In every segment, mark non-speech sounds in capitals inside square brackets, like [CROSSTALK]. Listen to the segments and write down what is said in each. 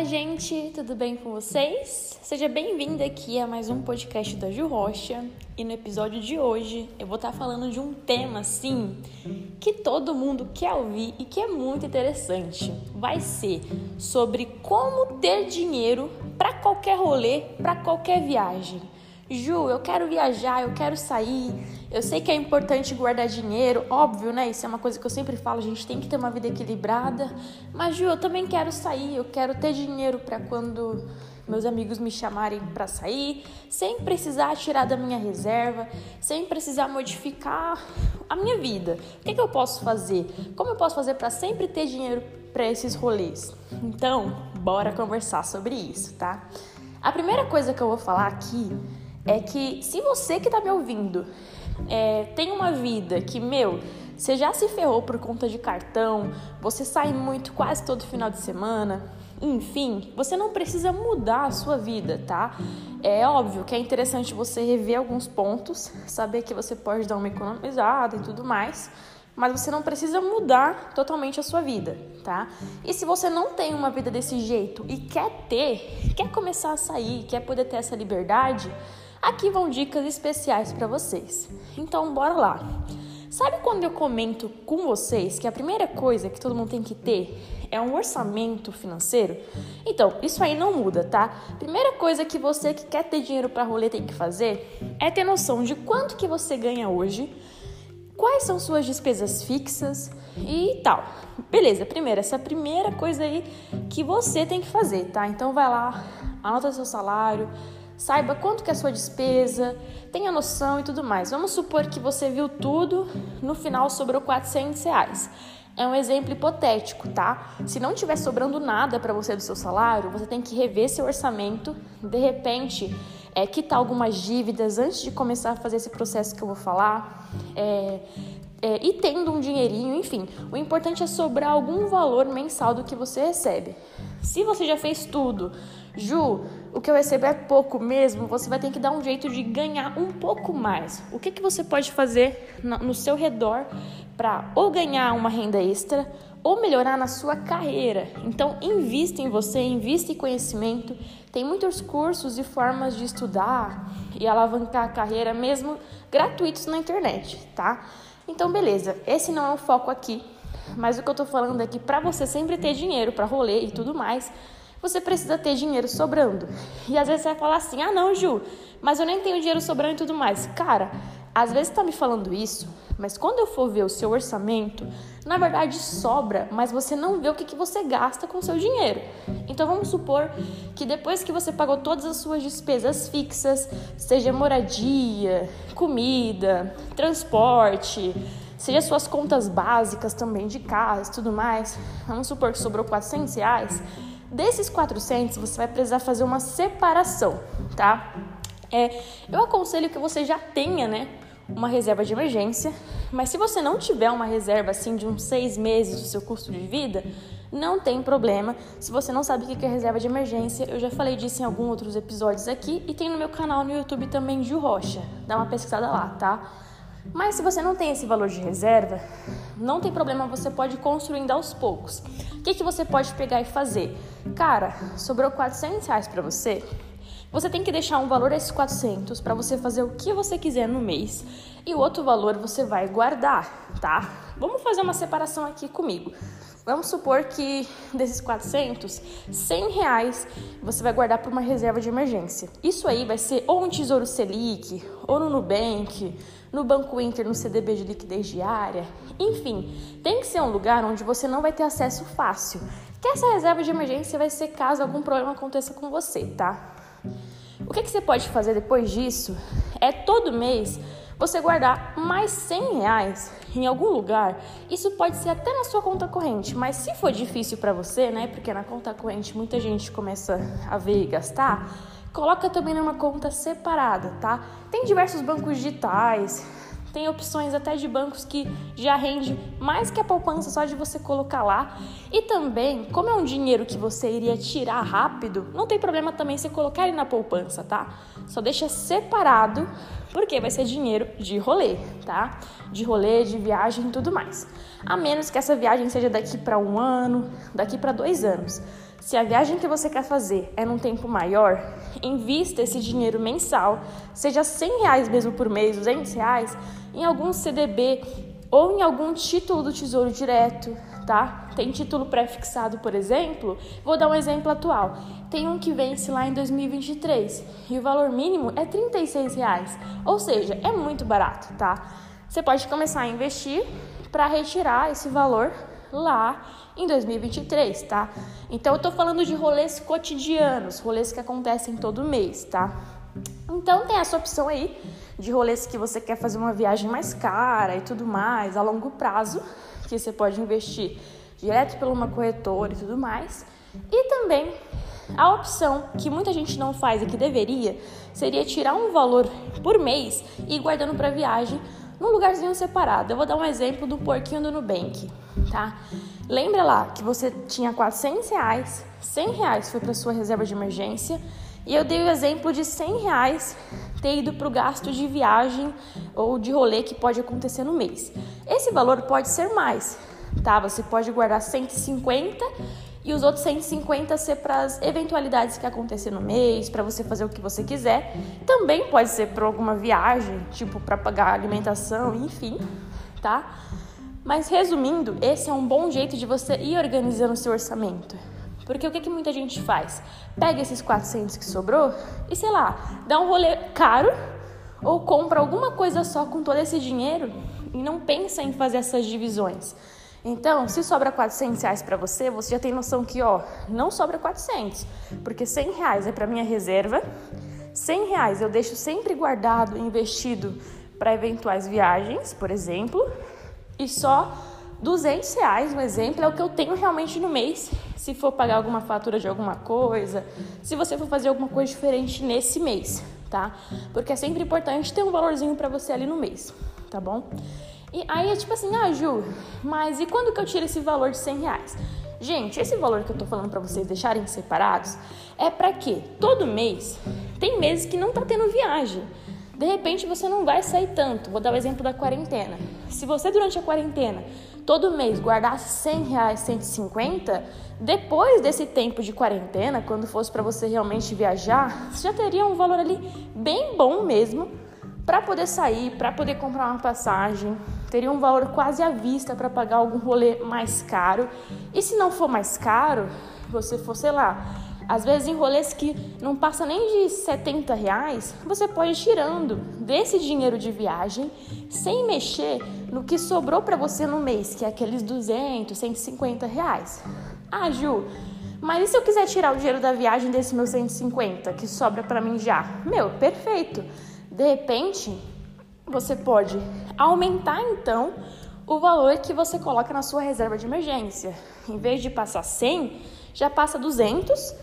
Olá, gente, tudo bem com vocês? Seja bem-vinda aqui a mais um podcast da Ju Rocha. E no episódio de hoje eu vou estar falando de um tema assim que todo mundo quer ouvir e que é muito interessante. Vai ser sobre como ter dinheiro para qualquer rolê, para qualquer viagem. Ju, eu quero viajar, eu quero sair. Eu sei que é importante guardar dinheiro, óbvio, né? Isso é uma coisa que eu sempre falo, a gente tem que ter uma vida equilibrada. Mas Ju, eu também quero sair, eu quero ter dinheiro para quando meus amigos me chamarem para sair, sem precisar tirar da minha reserva, sem precisar modificar a minha vida. O que, que eu posso fazer? Como eu posso fazer para sempre ter dinheiro para esses rolês? Então, bora conversar sobre isso, tá? A primeira coisa que eu vou falar aqui é que se você que está me ouvindo é, tem uma vida que, meu, você já se ferrou por conta de cartão, você sai muito quase todo final de semana, enfim, você não precisa mudar a sua vida, tá? É óbvio que é interessante você rever alguns pontos, saber que você pode dar uma economizada e tudo mais, mas você não precisa mudar totalmente a sua vida, tá? E se você não tem uma vida desse jeito e quer ter, quer começar a sair, quer poder ter essa liberdade, Aqui vão dicas especiais para vocês. Então, bora lá. Sabe quando eu comento com vocês que a primeira coisa que todo mundo tem que ter é um orçamento financeiro? Então, isso aí não muda, tá? Primeira coisa que você que quer ter dinheiro para rolê tem que fazer é ter noção de quanto que você ganha hoje, quais são suas despesas fixas e tal. Beleza, primeiro, essa é a primeira coisa aí que você tem que fazer, tá? Então vai lá, anota seu salário, saiba quanto que é a sua despesa, tenha noção e tudo mais. Vamos supor que você viu tudo, no final sobrou 400 reais. É um exemplo hipotético, tá? Se não tiver sobrando nada para você do seu salário, você tem que rever seu orçamento, de repente, é, quitar algumas dívidas antes de começar a fazer esse processo que eu vou falar. É, é, e tendo um dinheirinho, enfim, o importante é sobrar algum valor mensal do que você recebe. Se você já fez tudo, Ju, o que eu recebo é pouco mesmo, você vai ter que dar um jeito de ganhar um pouco mais. O que, que você pode fazer no seu redor para ou ganhar uma renda extra ou melhorar na sua carreira? Então, invista em você, invista em conhecimento. Tem muitos cursos e formas de estudar e alavancar a carreira, mesmo gratuitos na internet, tá? Então, beleza, esse não é o foco aqui, mas o que eu tô falando é que para você sempre ter dinheiro para rolê e tudo mais, você precisa ter dinheiro sobrando. E às vezes você vai falar assim: ah, não, Ju, mas eu nem tenho dinheiro sobrando e tudo mais. Cara, às vezes está me falando isso, mas quando eu for ver o seu orçamento, na verdade sobra, mas você não vê o que, que você gasta com o seu dinheiro. Então vamos supor que depois que você pagou todas as suas despesas fixas, seja moradia, comida, transporte, seja suas contas básicas também de casa e tudo mais, vamos supor que sobrou 400 reais. Desses 400, você vai precisar fazer uma separação, tá? É, eu aconselho que você já tenha, né, uma reserva de emergência, mas se você não tiver uma reserva assim de uns seis meses do seu custo de vida, não tem problema. Se você não sabe o que é reserva de emergência, eu já falei disso em alguns outros episódios aqui e tem no meu canal no YouTube também, Ju Rocha. Dá uma pesquisada lá, tá? Mas se você não tem esse valor de reserva, não tem problema, você pode ir construindo aos poucos. O que, que você pode pegar e fazer? Cara, sobrou 400 reais para você? Você tem que deixar um valor desses 400 para você fazer o que você quiser no mês e o outro valor você vai guardar, tá? Vamos fazer uma separação aqui comigo. Vamos supor que desses 400, 100 reais você vai guardar para uma reserva de emergência. Isso aí vai ser ou um Tesouro Selic, ou no Nubank, no Banco Inter, no CDB de liquidez diária. Enfim, tem que ser um lugar onde você não vai ter acesso fácil. Que essa reserva de emergência vai ser caso algum problema aconteça com você, tá? O que, que você pode fazer depois disso é todo mês você guardar mais 100 reais em algum lugar, isso pode ser até na sua conta corrente, mas se for difícil para você, né, porque na conta corrente muita gente começa a ver e gastar, coloca também numa conta separada, tá? Tem diversos bancos digitais, tem opções até de bancos que já rende mais que a poupança só de você colocar lá. E também, como é um dinheiro que você iria tirar rápido, não tem problema também você colocar ele na poupança, tá? Só deixa separado, porque vai ser dinheiro de rolê, tá? De rolê, de viagem e tudo mais. A menos que essa viagem seja daqui para um ano, daqui para dois anos. Se a viagem que você quer fazer é num tempo maior, invista esse dinheiro mensal, seja 100 reais mesmo por mês, 200 reais, em algum CDB ou em algum título do Tesouro Direto, tá? Tem título pré-fixado, por exemplo. Vou dar um exemplo atual. Tem um que vence lá em 2023 e o valor mínimo é 36 reais, ou seja, é muito barato, tá? Você pode começar a investir para retirar esse valor lá em 2023, tá? Então eu tô falando de rolês cotidianos, rolês que acontecem todo mês, tá? Então tem essa opção aí de rolês que você quer fazer uma viagem mais cara e tudo mais, a longo prazo, que você pode investir direto por uma corretora e tudo mais. E também a opção que muita gente não faz e que deveria seria tirar um valor por mês e ir guardando para viagem num lugarzinho separado. Eu vou dar um exemplo do porquinho do Nubank, tá? Lembra lá que você tinha 400 reais, 100 reais foi para sua reserva de emergência e eu dei o exemplo de 100 reais ter ido para o gasto de viagem ou de rolê que pode acontecer no mês. Esse valor pode ser mais, tá? Você pode guardar 150 e os outros 150 ser para as eventualidades que acontecer no mês, para você fazer o que você quiser. Também pode ser para alguma viagem, tipo para pagar alimentação, enfim, tá? Mas resumindo, esse é um bom jeito de você ir organizando o seu orçamento. Porque o que, que muita gente faz? Pega esses 400 que sobrou e, sei lá, dá um rolê caro ou compra alguma coisa só com todo esse dinheiro e não pensa em fazer essas divisões. Então, se sobra 400 reais para você, você já tem noção que, ó, não sobra 400, porque 100 reais é para minha reserva, 100 reais eu deixo sempre guardado, investido para eventuais viagens, por exemplo, e só 200 reais, um exemplo, é o que eu tenho realmente no mês. Se for pagar alguma fatura de alguma coisa, se você for fazer alguma coisa diferente nesse mês, tá? Porque é sempre importante ter um valorzinho para você ali no mês, tá bom? E aí é tipo assim, ah, Ju, mas e quando que eu tiro esse valor de 100 reais? Gente, esse valor que eu tô falando para vocês deixarem separados é para quê? Todo mês tem meses que não tá tendo viagem. De repente você não vai sair tanto. Vou dar o exemplo da quarentena. Se você durante a quarentena todo mês guardasse 100 reais, 150, depois desse tempo de quarentena, quando fosse para você realmente viajar, você já teria um valor ali bem bom mesmo para poder sair, para poder comprar uma passagem, teria um valor quase à vista para pagar algum rolê mais caro. E se não for mais caro, você for, sei lá, às vezes em rolês que não passa nem de 70 reais, você pode ir tirando desse dinheiro de viagem sem mexer no que sobrou para você no mês, que é aqueles 200, 150 reais. Ah, Ju, mas e se eu quiser tirar o dinheiro da viagem desse meu 150 que sobra para mim já? Meu, perfeito. De repente, você pode aumentar então o valor que você coloca na sua reserva de emergência. Em vez de passar 100, já passa 200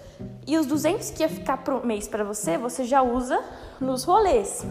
e os 200 que ia ficar por mês para você, você já usa nos rolês.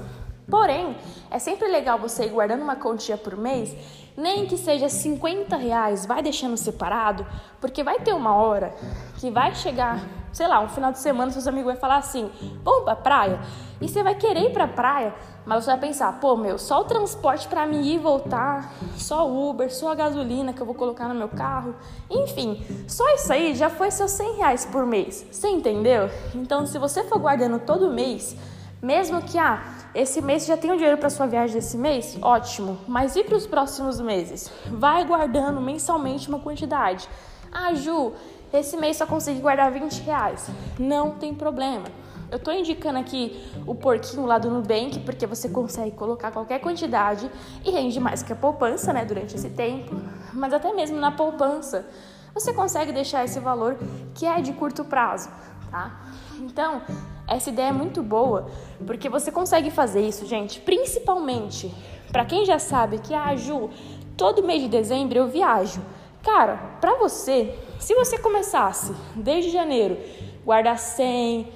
Porém, é sempre legal você ir guardando uma quantia por mês, nem que seja 50 reais, vai deixando separado, porque vai ter uma hora que vai chegar, sei lá, um final de semana, seus amigos vão falar assim: vamos pra praia? E você vai querer ir pra praia, mas você vai pensar: pô, meu, só o transporte para mim ir e voltar, só o Uber, só a gasolina que eu vou colocar no meu carro, enfim, só isso aí já foi seus 100 reais por mês, você entendeu? Então, se você for guardando todo mês, mesmo que, ah, esse mês já tem o dinheiro para sua viagem desse mês? Ótimo. Mas e para os próximos meses? Vai guardando mensalmente uma quantidade. Ah, Ju, esse mês só consegui guardar 20 reais. Não tem problema. Eu estou indicando aqui o porquinho lá do Nubank, porque você consegue colocar qualquer quantidade e rende mais que a poupança, né, durante esse tempo. Mas até mesmo na poupança, você consegue deixar esse valor que é de curto prazo, tá? Então, essa ideia é muito boa, porque você consegue fazer isso, gente, principalmente para quem já sabe que, ah, Ju, todo mês de dezembro eu viajo. Cara, para você, se você começasse desde janeiro, guardar 100,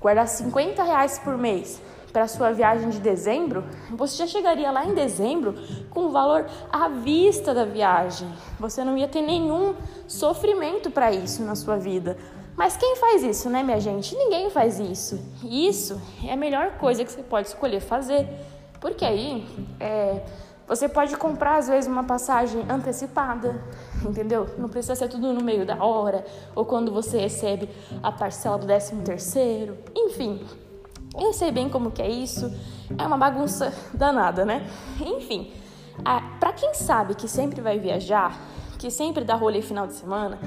guardar 50 reais por mês para sua viagem de dezembro, você já chegaria lá em dezembro com o valor à vista da viagem. Você não ia ter nenhum sofrimento para isso na sua vida. Mas quem faz isso, né, minha gente? Ninguém faz isso. Isso é a melhor coisa que você pode escolher fazer, porque aí é, Você pode comprar, às vezes, uma passagem antecipada, entendeu? Não precisa ser tudo no meio da hora, ou quando você recebe a parcela do 13 terceiro. Enfim, eu sei bem como que é isso. É uma bagunça danada, né? Enfim, para quem sabe que sempre vai viajar, que sempre dá rolê final de semana,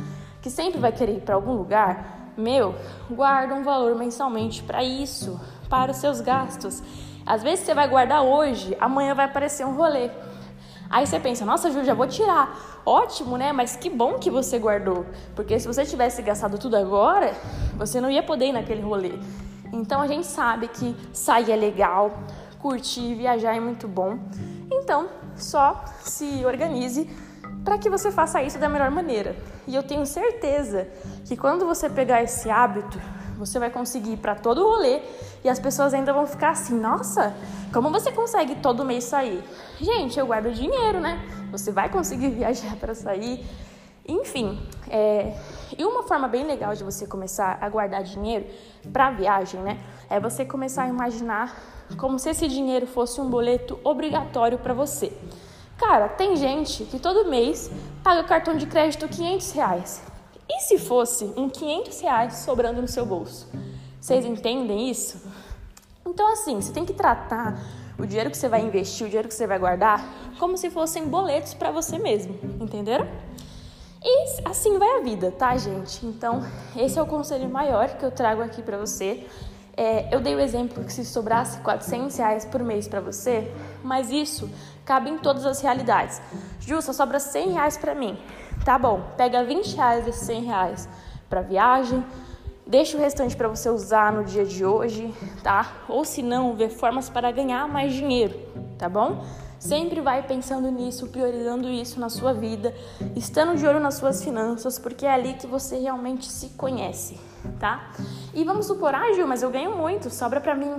que sempre vai querer ir para algum lugar, meu, guarda um valor mensalmente para isso, para os seus gastos. Às vezes você vai guardar hoje, amanhã vai aparecer um rolê. Aí você pensa, nossa, Ju, já vou tirar. Ótimo, né? Mas que bom que você guardou. Porque se você tivesse gastado tudo agora, você não ia poder ir naquele rolê. Então a gente sabe que sair é legal, curtir, viajar é muito bom. Então, só se organize para que você faça isso da melhor maneira. E eu tenho certeza que quando você pegar esse hábito, você vai conseguir ir para todo o rolê e as pessoas ainda vão ficar assim: nossa, como você consegue todo mês sair? Gente, eu guardo dinheiro, né? Você vai conseguir [LAUGHS] viajar para sair. Enfim, é... e uma forma bem legal de você começar a guardar dinheiro para viagem, né? É você começar a imaginar como se esse dinheiro fosse um boleto obrigatório para você. Cara, tem gente que todo mês paga cartão de crédito 500 reais. E se fosse um 500 reais sobrando no seu bolso? Vocês entendem isso? Então, assim, você tem que tratar o dinheiro que você vai investir, o dinheiro que você vai guardar, como se fossem boletos para você mesmo, entenderam? E assim vai a vida, tá, gente? Então, esse é o conselho maior que eu trago aqui para você. É, eu dei o exemplo que se sobrasse 400 reais por mês para você, mas isso cabe em todas as realidades. Justa, sobra 100 reais para mim. Tá bom, pega 20 reais desses 100 reais para viagem, deixa o restante para você usar no dia de hoje, tá? Ou se não, ver formas para ganhar mais dinheiro, tá bom? Sempre vai pensando nisso, priorizando isso na sua vida, estando de olho nas suas finanças, porque é ali que você realmente se conhece, tá? E vamos supor, ah, Gil, mas eu ganho muito, sobra para mim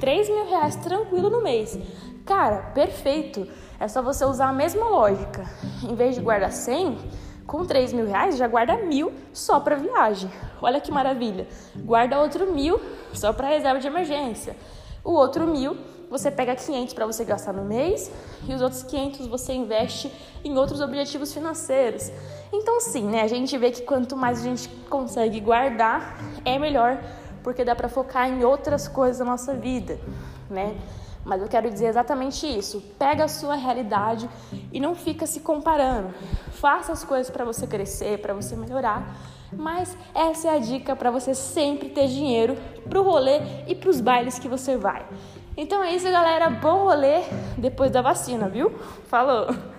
3 mil reais tranquilo no mês. Cara, perfeito. É só você usar a mesma lógica. Em vez de guardar 100, com 3 mil reais, já guarda mil só para viagem. Olha que maravilha. Guarda outro mil só para reserva de emergência. O outro mil, você pega 500 para você gastar no mês e os outros 500 você investe em outros objetivos financeiros. Então, sim, né? A gente vê que quanto mais a gente consegue guardar, é melhor, porque dá para focar em outras coisas da nossa vida, né? Mas eu quero dizer exatamente isso. Pega a sua realidade e não fica se comparando. Faça as coisas para você crescer, para você melhorar. Mas essa é a dica para você sempre ter dinheiro pro rolê e pros bailes que você vai. Então é isso, galera. Bom rolê depois da vacina, viu? Falou!